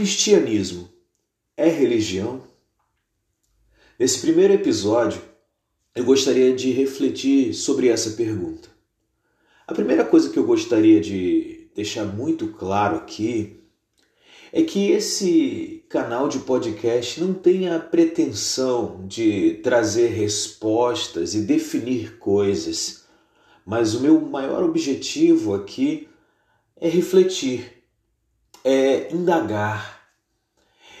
cristianismo é religião? Nesse primeiro episódio, eu gostaria de refletir sobre essa pergunta. A primeira coisa que eu gostaria de deixar muito claro aqui é que esse canal de podcast não tem a pretensão de trazer respostas e definir coisas, mas o meu maior objetivo aqui é refletir, é indagar,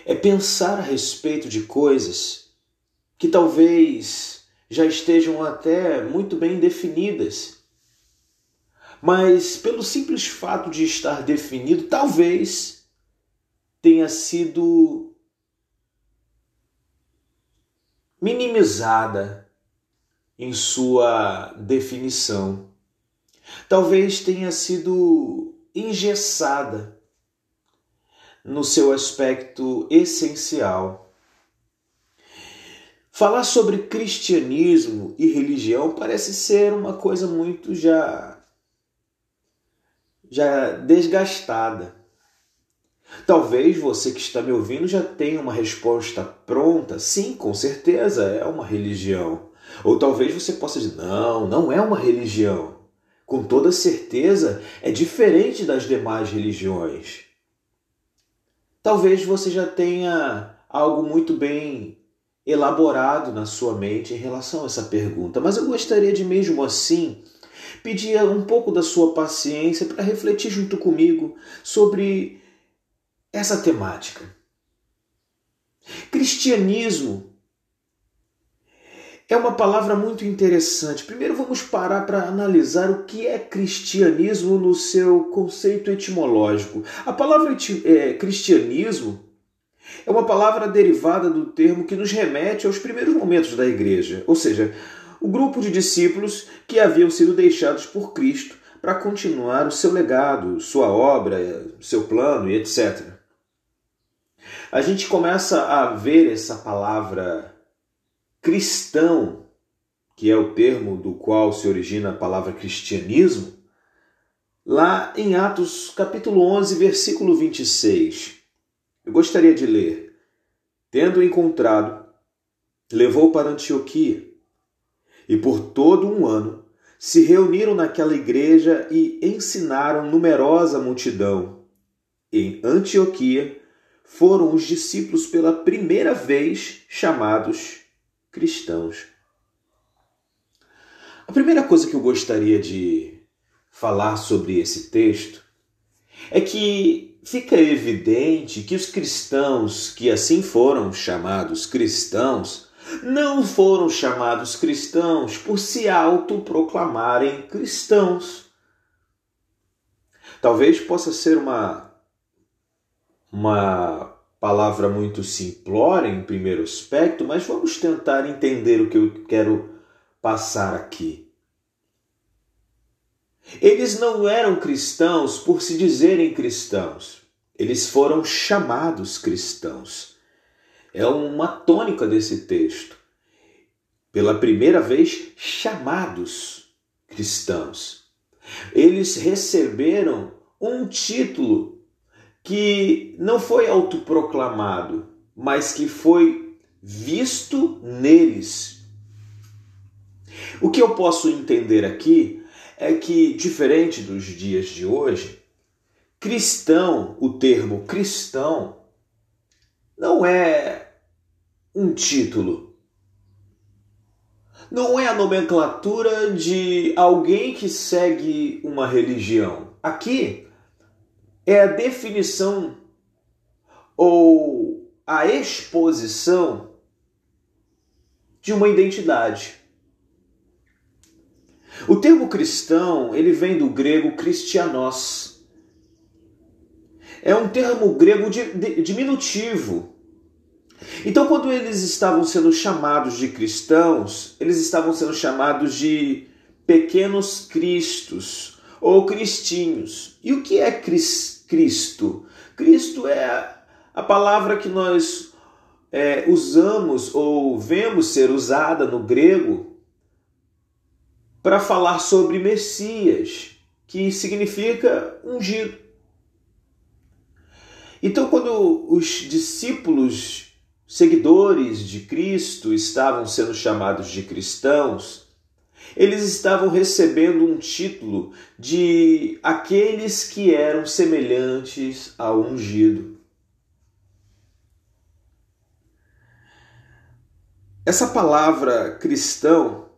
é pensar a respeito de coisas que talvez já estejam até muito bem definidas. Mas pelo simples fato de estar definido, talvez tenha sido minimizada em sua definição. Talvez tenha sido engessada no seu aspecto essencial. Falar sobre cristianismo e religião parece ser uma coisa muito já já desgastada. Talvez você que está me ouvindo já tenha uma resposta pronta. Sim, com certeza é uma religião. Ou talvez você possa dizer: não, não é uma religião. Com toda certeza é diferente das demais religiões. Talvez você já tenha algo muito bem elaborado na sua mente em relação a essa pergunta, mas eu gostaria de mesmo assim pedir um pouco da sua paciência para refletir junto comigo sobre essa temática. Cristianismo é uma palavra muito interessante. Primeiro vamos parar para analisar o que é cristianismo no seu conceito etimológico. A palavra é, cristianismo é uma palavra derivada do termo que nos remete aos primeiros momentos da igreja, ou seja, o grupo de discípulos que haviam sido deixados por Cristo para continuar o seu legado, sua obra, seu plano e etc a gente começa a ver essa palavra cristão, que é o termo do qual se origina a palavra cristianismo, lá em Atos capítulo 11, versículo 26. Eu gostaria de ler. Tendo encontrado, levou para Antioquia, e por todo um ano se reuniram naquela igreja e ensinaram numerosa multidão. Em Antioquia foram os discípulos pela primeira vez chamados cristãos. A primeira coisa que eu gostaria de falar sobre esse texto é que fica evidente que os cristãos que assim foram chamados cristãos não foram chamados cristãos por se autoproclamarem cristãos. Talvez possa ser uma uma palavra muito simplória em primeiro aspecto, mas vamos tentar entender o que eu quero passar aqui. Eles não eram cristãos por se dizerem cristãos. Eles foram chamados cristãos. É uma tônica desse texto. Pela primeira vez, chamados cristãos. Eles receberam um título que não foi autoproclamado, mas que foi visto neles. O que eu posso entender aqui é que, diferente dos dias de hoje, cristão, o termo cristão, não é um título. Não é a nomenclatura de alguém que segue uma religião. Aqui, é a definição ou a exposição de uma identidade. O termo cristão, ele vem do grego christianos. É um termo grego diminutivo. Então, quando eles estavam sendo chamados de cristãos, eles estavam sendo chamados de pequenos cristos ou cristinhos. E o que é Cristo? Cristo é a palavra que nós é, usamos ou vemos ser usada no grego para falar sobre Messias, que significa ungido. Então, quando os discípulos, seguidores de Cristo, estavam sendo chamados de cristãos, eles estavam recebendo um título de aqueles que eram semelhantes ao ungido. Essa palavra cristão,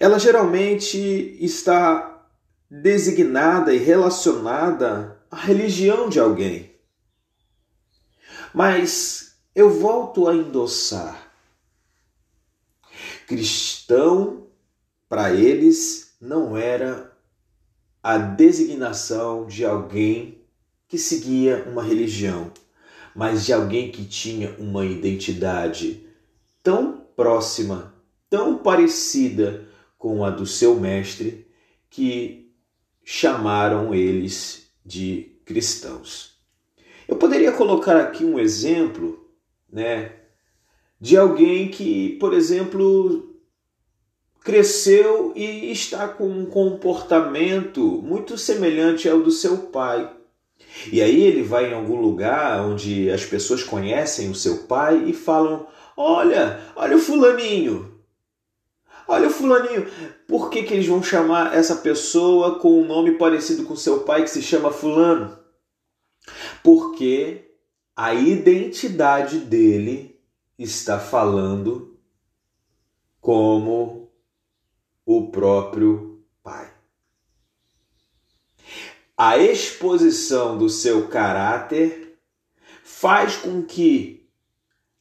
ela geralmente está designada e relacionada à religião de alguém. Mas eu volto a endossar. Cristão, para eles, não era a designação de alguém que seguia uma religião, mas de alguém que tinha uma identidade tão próxima, tão parecida com a do seu mestre, que chamaram eles de cristãos. Eu poderia colocar aqui um exemplo, né, de alguém que, por exemplo, cresceu e está com um comportamento muito semelhante ao do seu pai. E aí ele vai em algum lugar onde as pessoas conhecem o seu pai e falam: Olha, olha o fulaninho. Olha o fulaninho. Por que, que eles vão chamar essa pessoa com um nome parecido com seu pai que se chama fulano? Porque a identidade dele está falando como o próprio pai. A exposição do seu caráter faz com que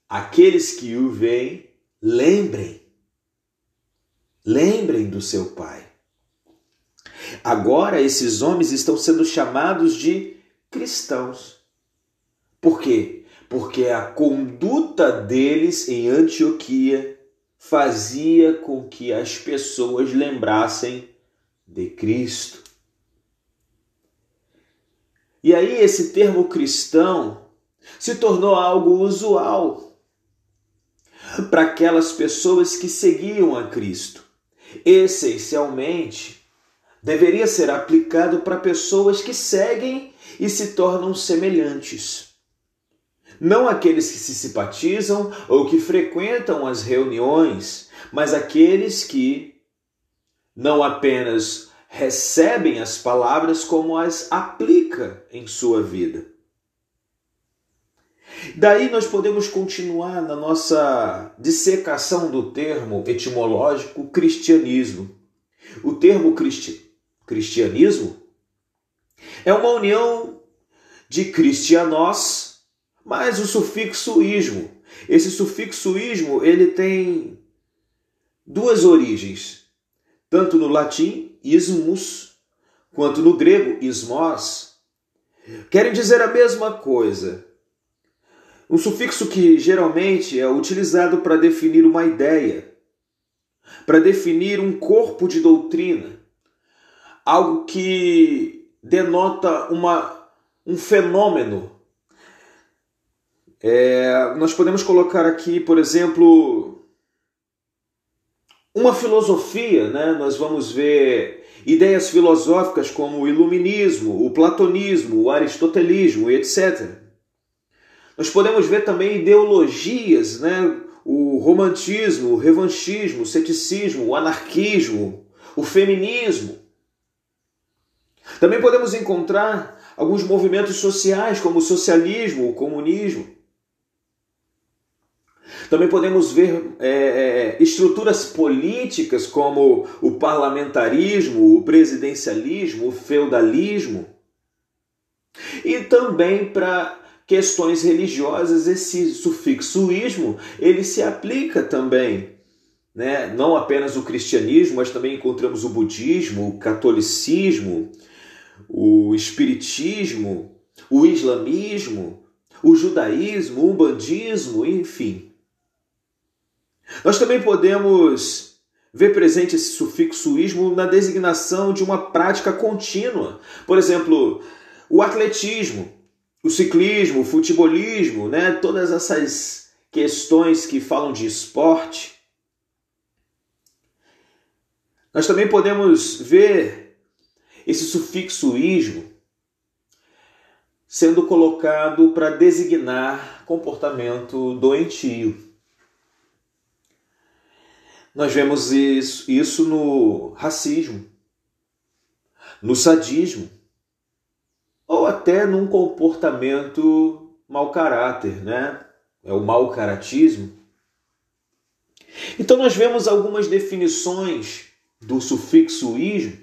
aqueles que o veem lembrem, lembrem do seu pai. Agora esses homens estão sendo chamados de cristãos. Por quê? Porque a conduta deles em Antioquia fazia com que as pessoas lembrassem de Cristo. E aí esse termo cristão se tornou algo usual para aquelas pessoas que seguiam a Cristo. Essencialmente, deveria ser aplicado para pessoas que seguem e se tornam semelhantes. Não aqueles que se simpatizam ou que frequentam as reuniões, mas aqueles que não apenas recebem as palavras, como as aplica em sua vida. Daí nós podemos continuar na nossa dissecação do termo etimológico cristianismo. O termo cristi cristianismo é uma união de cristianos mais o sufixo ismo. Esse sufixo ismo ele tem duas origens, tanto no latim ismus quanto no grego ismos. Querem dizer a mesma coisa, um sufixo que geralmente é utilizado para definir uma ideia, para definir um corpo de doutrina, algo que denota uma, um fenômeno. É, nós podemos colocar aqui, por exemplo, uma filosofia, né? nós vamos ver ideias filosóficas como o iluminismo, o platonismo, o aristotelismo, etc. Nós podemos ver também ideologias, né? o romantismo, o revanchismo, o ceticismo, o anarquismo, o feminismo. Também podemos encontrar alguns movimentos sociais, como o socialismo, o comunismo. Também podemos ver é, é estruturas políticas como o parlamentarismo, o presidencialismo, o feudalismo. E também para questões religiosas, esse sufixo ismo, ele se aplica também, né? não apenas o cristianismo, mas também encontramos o budismo, o catolicismo, o espiritismo, o islamismo, o judaísmo, o umbandismo, enfim. Nós também podemos ver presente esse sufixo ismo na designação de uma prática contínua. Por exemplo, o atletismo o ciclismo, o futebolismo, né? todas essas questões que falam de esporte. Nós também podemos ver esse sufixo ismo sendo colocado para designar comportamento doentio. Nós vemos isso, isso no racismo, no sadismo, ou até num comportamento mau caráter, né? É o mau caratismo. Então nós vemos algumas definições do sufixo ismo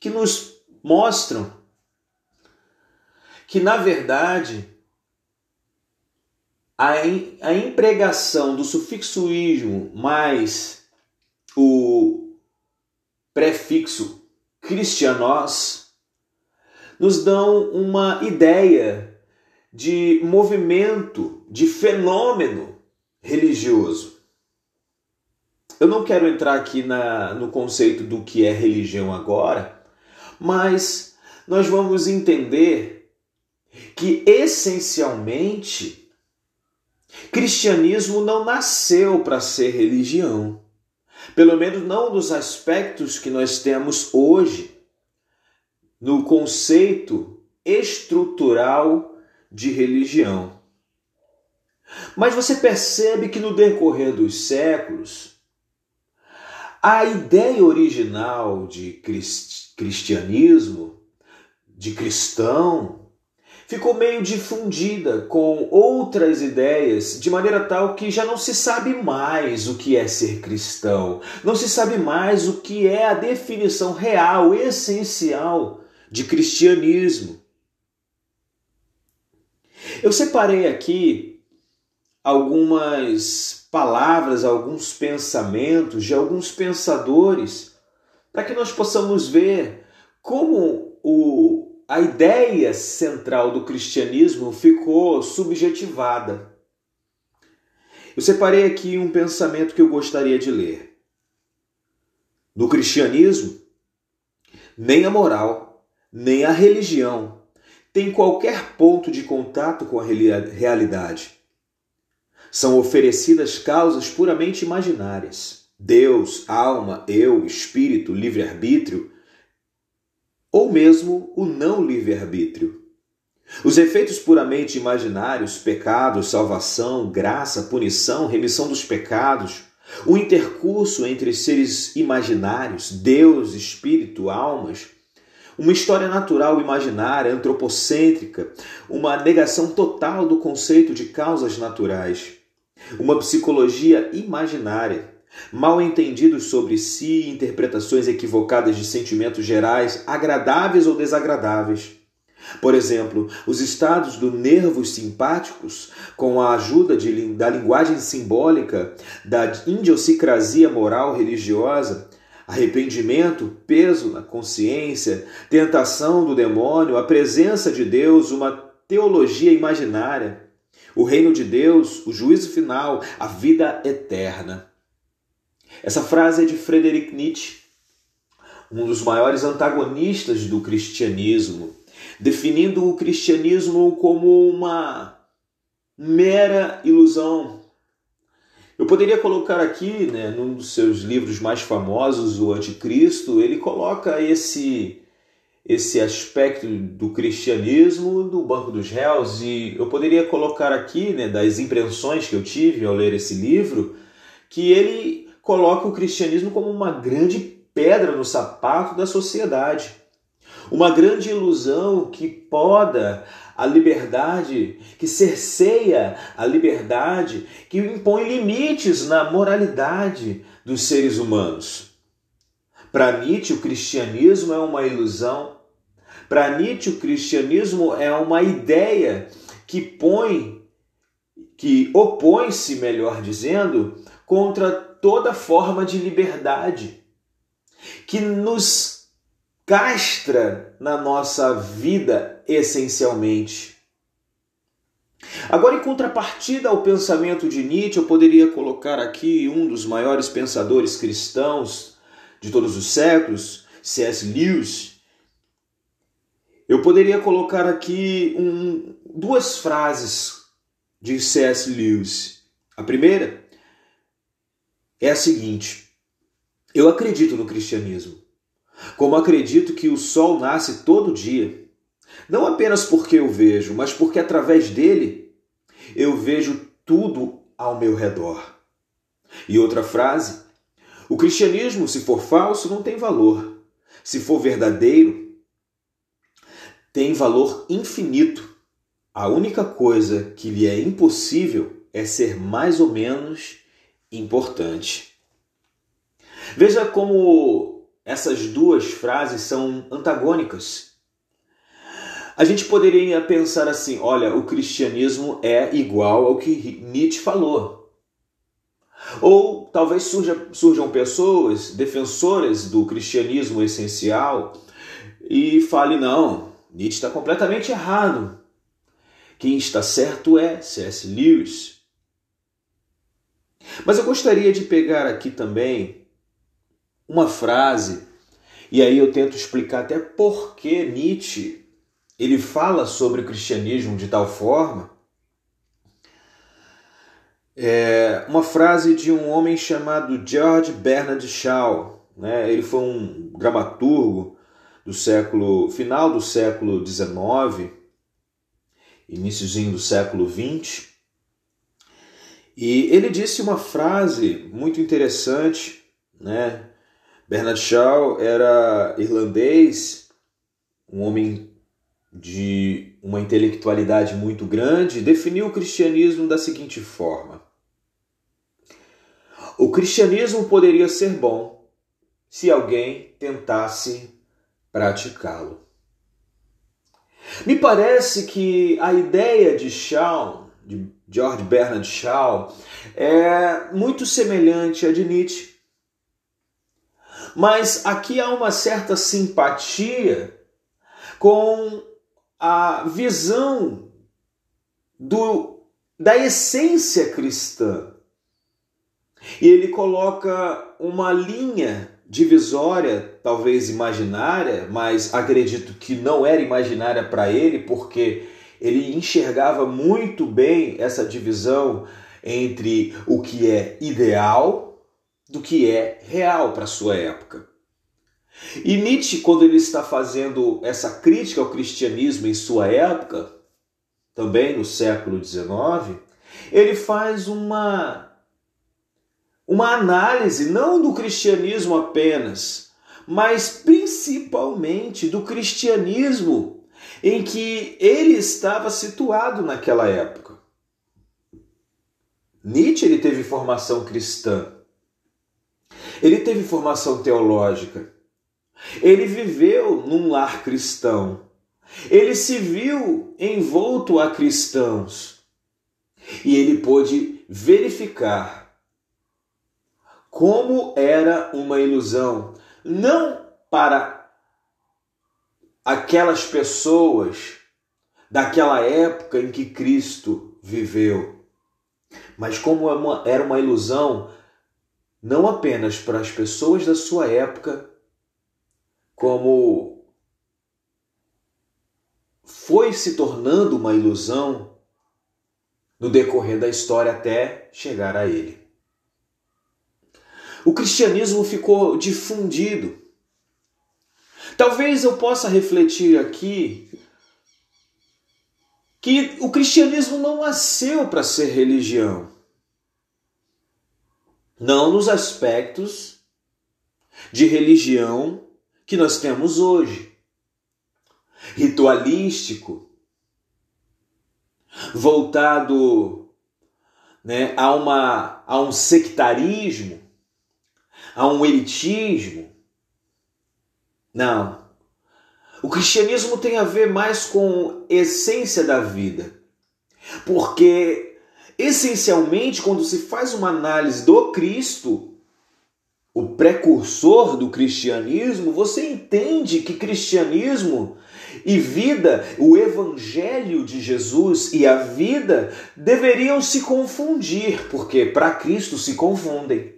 que nos mostram que, na verdade, a, a empregação do sufixo ismo mais o prefixo cristianos nos dão uma ideia de movimento, de fenômeno religioso. Eu não quero entrar aqui na, no conceito do que é religião agora, mas nós vamos entender que essencialmente cristianismo não nasceu para ser religião. Pelo menos não dos aspectos que nós temos hoje no conceito estrutural de religião. Mas você percebe que no decorrer dos séculos, a ideia original de cristianismo, de cristão, ficou meio difundida com outras ideias, de maneira tal que já não se sabe mais o que é ser cristão, não se sabe mais o que é a definição real, essencial de cristianismo. Eu separei aqui algumas palavras, alguns pensamentos de alguns pensadores, para que nós possamos ver como o, a ideia central do cristianismo ficou subjetivada. Eu separei aqui um pensamento que eu gostaria de ler. No cristianismo, nem a moral, nem a religião tem qualquer ponto de contato com a realidade são oferecidas causas puramente imaginárias. Deus, alma, eu, espírito, livre-arbítrio, ou mesmo o não livre-arbítrio. Os efeitos puramente imaginários, pecados, salvação, graça, punição, remissão dos pecados, o intercurso entre seres imaginários, Deus, espírito, almas, uma história natural imaginária, antropocêntrica, uma negação total do conceito de causas naturais uma psicologia imaginária, mal entendidos sobre si, interpretações equivocadas de sentimentos gerais, agradáveis ou desagradáveis. Por exemplo, os estados do nervos simpáticos, com a ajuda de, da linguagem simbólica, da idiosincrasia moral religiosa, arrependimento, peso na consciência, tentação do demônio, a presença de Deus, uma teologia imaginária, o reino de Deus, o juízo final, a vida eterna. Essa frase é de Friedrich Nietzsche, um dos maiores antagonistas do cristianismo, definindo o cristianismo como uma mera ilusão. Eu poderia colocar aqui, né, num dos seus livros mais famosos, O Anticristo, ele coloca esse esse aspecto do cristianismo do banco dos réus e eu poderia colocar aqui, né, das impressões que eu tive ao ler esse livro, que ele coloca o cristianismo como uma grande pedra no sapato da sociedade, uma grande ilusão que poda a liberdade, que cerceia a liberdade, que impõe limites na moralidade dos seres humanos. Para Nietzsche, o cristianismo é uma ilusão para Nietzsche, o cristianismo é uma ideia que põe, que opõe-se, melhor dizendo, contra toda forma de liberdade, que nos castra na nossa vida essencialmente. Agora, em contrapartida ao pensamento de Nietzsche, eu poderia colocar aqui um dos maiores pensadores cristãos de todos os séculos, C.S. Lewis, eu poderia colocar aqui um, duas frases de C.S. Lewis. A primeira é a seguinte: Eu acredito no cristianismo, como acredito que o sol nasce todo dia, Não apenas porque eu vejo, mas porque através dele eu vejo tudo ao meu redor. E outra frase: o cristianismo, se for falso, não tem valor. Se for verdadeiro, tem valor infinito. A única coisa que lhe é impossível é ser mais ou menos importante. Veja como essas duas frases são antagônicas. A gente poderia pensar assim: olha, o cristianismo é igual ao que Nietzsche falou. Ou talvez surja, surjam pessoas defensoras do cristianismo essencial e fale: não, Nietzsche está completamente errado. Quem está certo é C.S. Lewis. Mas eu gostaria de pegar aqui também uma frase, e aí eu tento explicar até por que Nietzsche ele fala sobre o cristianismo de tal forma. É uma frase de um homem chamado George Bernard Shaw. Né? Ele foi um dramaturgo do século final do século XIX, iníciozinho do século XX. E ele disse uma frase muito interessante, né? Bernard Shaw era irlandês, um homem de uma intelectualidade muito grande, definiu o cristianismo da seguinte forma: O cristianismo poderia ser bom se alguém tentasse praticá-lo. Me parece que a ideia de Shaw, de George Bernard Shaw, é muito semelhante à de Nietzsche. Mas aqui há uma certa simpatia com a visão do, da essência cristã. E ele coloca uma linha divisória, talvez imaginária, mas acredito que não era imaginária para ele, porque ele enxergava muito bem essa divisão entre o que é ideal do que é real para sua época. E Nietzsche, quando ele está fazendo essa crítica ao cristianismo em sua época, também no século XIX, ele faz uma uma análise não do cristianismo apenas, mas principalmente do cristianismo em que ele estava situado naquela época. Nietzsche ele teve formação cristã. Ele teve formação teológica. Ele viveu num lar cristão. Ele se viu envolto a cristãos. E ele pôde verificar como era uma ilusão, não para aquelas pessoas daquela época em que Cristo viveu, mas como é era uma ilusão não apenas para as pessoas da sua época, como foi se tornando uma ilusão no decorrer da história até chegar a ele. O cristianismo ficou difundido. Talvez eu possa refletir aqui que o cristianismo não nasceu para ser religião. Não nos aspectos de religião que nós temos hoje. Ritualístico, voltado né, a, uma, a um sectarismo, a um elitismo. Não. O cristianismo tem a ver mais com essência da vida. Porque, essencialmente, quando se faz uma análise do Cristo, o precursor do cristianismo, você entende que cristianismo e vida, o evangelho de Jesus e a vida deveriam se confundir, porque para Cristo se confundem.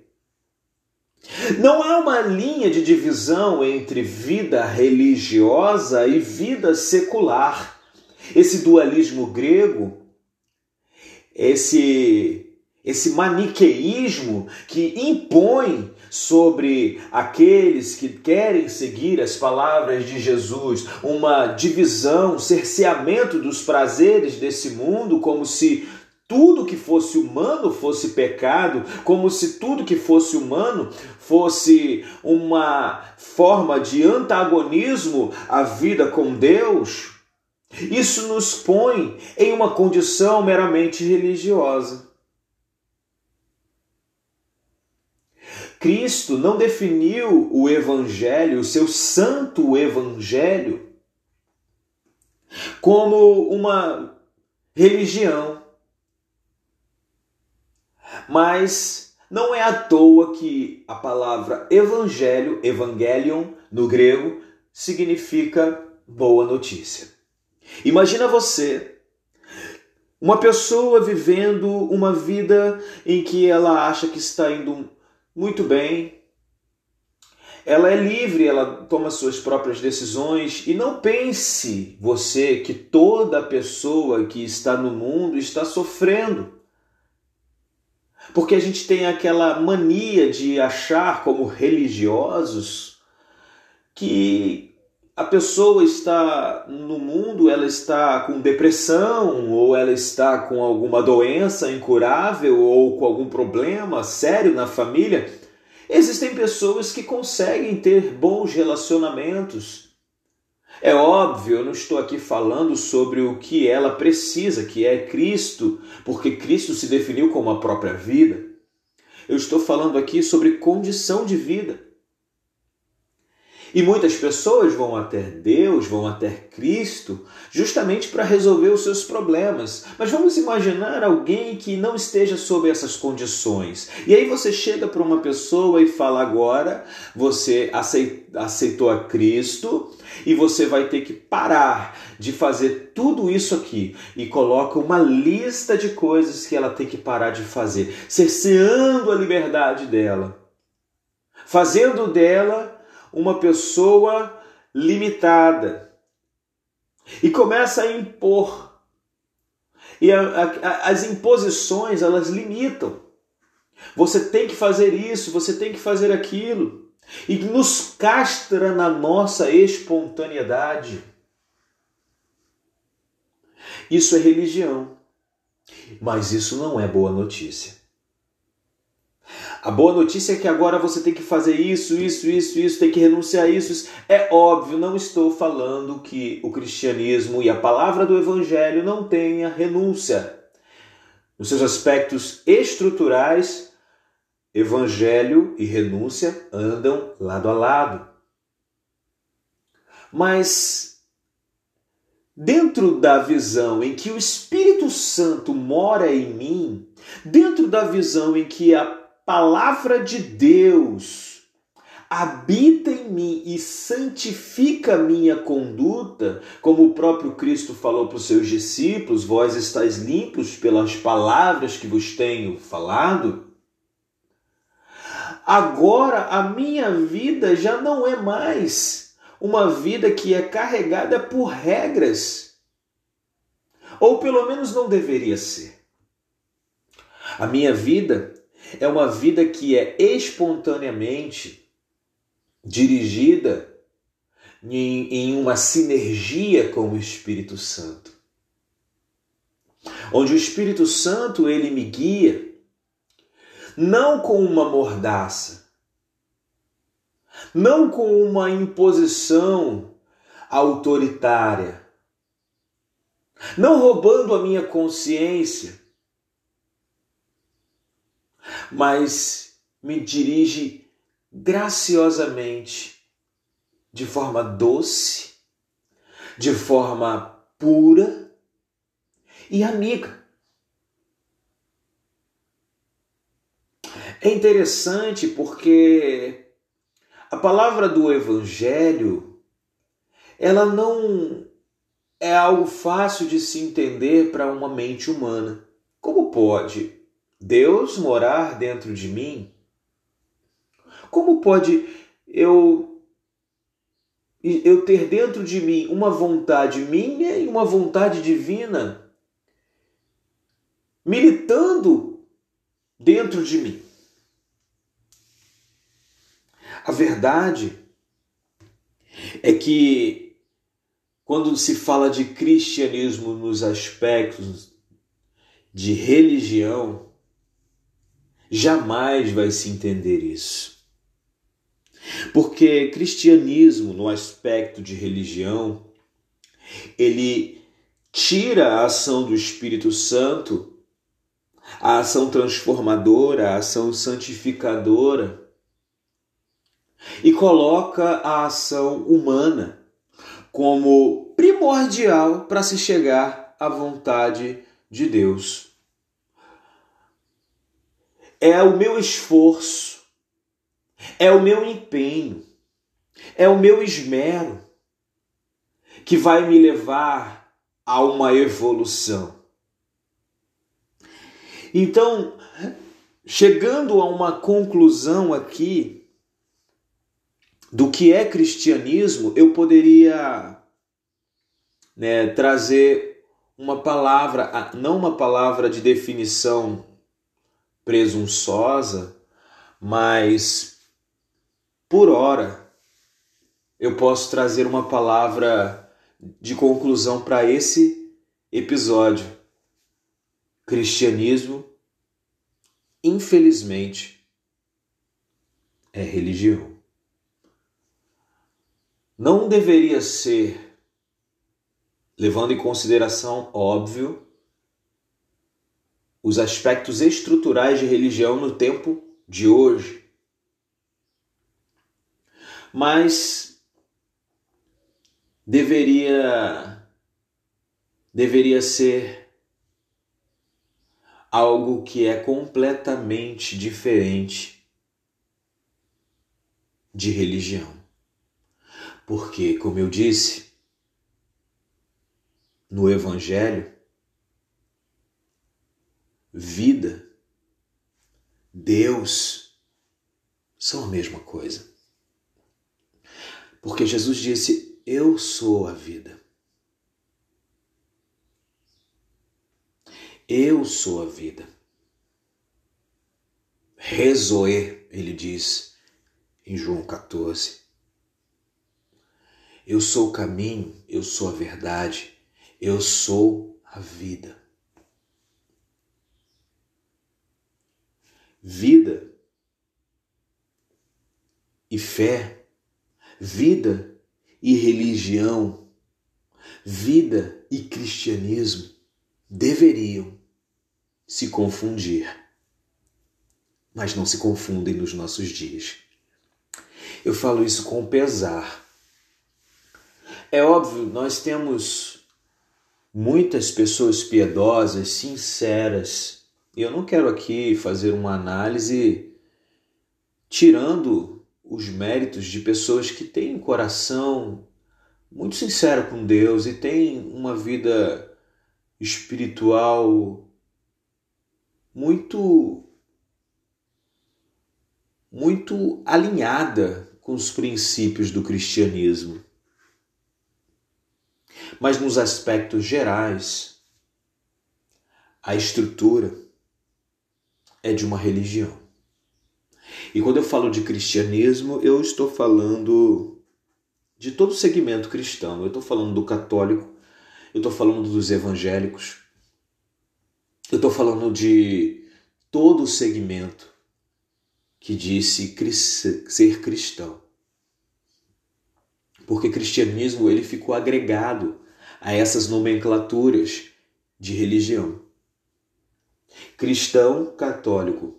Não há uma linha de divisão entre vida religiosa e vida secular. Esse dualismo grego, esse esse maniqueísmo que impõe sobre aqueles que querem seguir as palavras de Jesus, uma divisão, cerceamento dos prazeres desse mundo, como se tudo que fosse humano fosse pecado, como se tudo que fosse humano fosse uma forma de antagonismo à vida com Deus, isso nos põe em uma condição meramente religiosa. Cristo não definiu o Evangelho, o seu santo Evangelho, como uma religião mas não é à toa que a palavra evangelho, evangelion, no grego, significa boa notícia. Imagina você, uma pessoa vivendo uma vida em que ela acha que está indo muito bem, ela é livre, ela toma suas próprias decisões e não pense você que toda pessoa que está no mundo está sofrendo. Porque a gente tem aquela mania de achar, como religiosos, que a pessoa está no mundo, ela está com depressão, ou ela está com alguma doença incurável, ou com algum problema sério na família. Existem pessoas que conseguem ter bons relacionamentos, é óbvio, eu não estou aqui falando sobre o que ela precisa, que é Cristo, porque Cristo se definiu como a própria vida. Eu estou falando aqui sobre condição de vida. E muitas pessoas vão até Deus, vão até Cristo, justamente para resolver os seus problemas. Mas vamos imaginar alguém que não esteja sob essas condições. E aí você chega para uma pessoa e fala: agora você aceitou a Cristo e você vai ter que parar de fazer tudo isso aqui e coloca uma lista de coisas que ela tem que parar de fazer, cerceando a liberdade dela, fazendo dela uma pessoa limitada e começa a impor. E a, a, as imposições elas limitam. Você tem que fazer isso, você tem que fazer aquilo. E nos castra na nossa espontaneidade. Isso é religião. Mas isso não é boa notícia. A boa notícia é que agora você tem que fazer isso, isso, isso, isso, tem que renunciar a isso, isso. É óbvio, não estou falando que o cristianismo e a palavra do evangelho não tenha renúncia. Nos seus aspectos estruturais, evangelho e renúncia andam lado a lado. Mas dentro da visão em que o Espírito Santo mora em mim, dentro da visão em que a palavra de Deus habita em mim e santifica minha conduta, como o próprio Cristo falou para os seus discípulos: Vós estáis limpos pelas palavras que vos tenho falado. Agora a minha vida já não é mais uma vida que é carregada por regras, ou pelo menos não deveria ser. A minha vida é uma vida que é espontaneamente dirigida em, em uma sinergia com o Espírito Santo. Onde o Espírito Santo ele me guia não com uma mordaça, não com uma imposição autoritária, não roubando a minha consciência, mas me dirige graciosamente, de forma doce, de forma pura e amiga. É interessante porque a palavra do evangelho ela não é algo fácil de se entender para uma mente humana. Como pode Deus morar dentro de mim? Como pode eu eu ter dentro de mim uma vontade minha e uma vontade divina militando dentro de mim? A verdade é que quando se fala de cristianismo nos aspectos de religião, jamais vai se entender isso. Porque cristianismo, no aspecto de religião, ele tira a ação do Espírito Santo, a ação transformadora, a ação santificadora, e coloca a ação humana como primordial para se chegar à vontade de Deus. É o meu esforço, é o meu empenho, é o meu esmero que vai me levar a uma evolução. Então, chegando a uma conclusão aqui do que é cristianismo, eu poderia né, trazer uma palavra, não uma palavra de definição presunçosa, mas por hora eu posso trazer uma palavra de conclusão para esse episódio. Cristianismo, infelizmente, é religião. Não deveria ser, levando em consideração, óbvio, os aspectos estruturais de religião no tempo de hoje. Mas deveria deveria ser algo que é completamente diferente de religião. Porque, como eu disse, no evangelho vida, Deus são a mesma coisa. Porque Jesus disse: Eu sou a vida. Eu sou a vida. Rezoe, ele diz em João 14. Eu sou o caminho, eu sou a verdade, eu sou a vida. Vida e fé, vida e religião, vida e cristianismo deveriam se confundir, mas não se confundem nos nossos dias. Eu falo isso com pesar. É óbvio, nós temos muitas pessoas piedosas, sinceras, e eu não quero aqui fazer uma análise tirando os méritos de pessoas que têm um coração muito sincero com Deus e têm uma vida espiritual muito muito alinhada com os princípios do cristianismo. Mas nos aspectos gerais, a estrutura é de uma religião. E quando eu falo de cristianismo, eu estou falando de todo o segmento cristão. Eu estou falando do católico, eu estou falando dos evangélicos, eu estou falando de todo o segmento que disse ser cristão. Porque cristianismo ele ficou agregado a essas nomenclaturas de religião cristão católico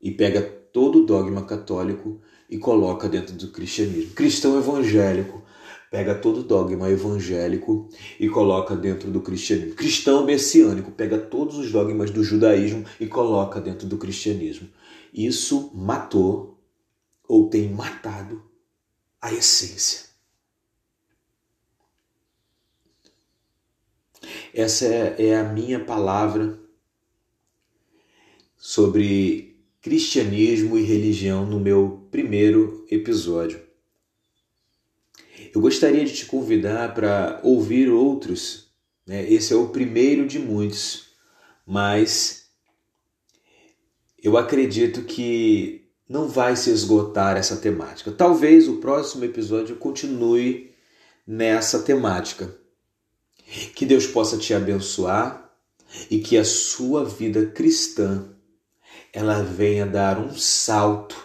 e pega todo o dogma católico e coloca dentro do cristianismo. Cristão evangélico pega todo o dogma evangélico e coloca dentro do cristianismo. Cristão messiânico pega todos os dogmas do judaísmo e coloca dentro do cristianismo. Isso matou ou tem matado a essência. Essa é, é a minha palavra sobre cristianismo e religião no meu primeiro episódio. Eu gostaria de te convidar para ouvir outros. Né? Esse é o primeiro de muitos, mas eu acredito que não vai se esgotar essa temática. Talvez o próximo episódio continue nessa temática. Que Deus possa te abençoar e que a sua vida cristã ela venha dar um salto.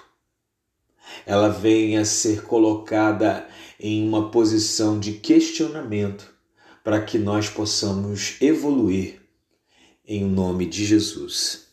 Ela venha ser colocada em uma posição de questionamento para que nós possamos evoluir em nome de Jesus.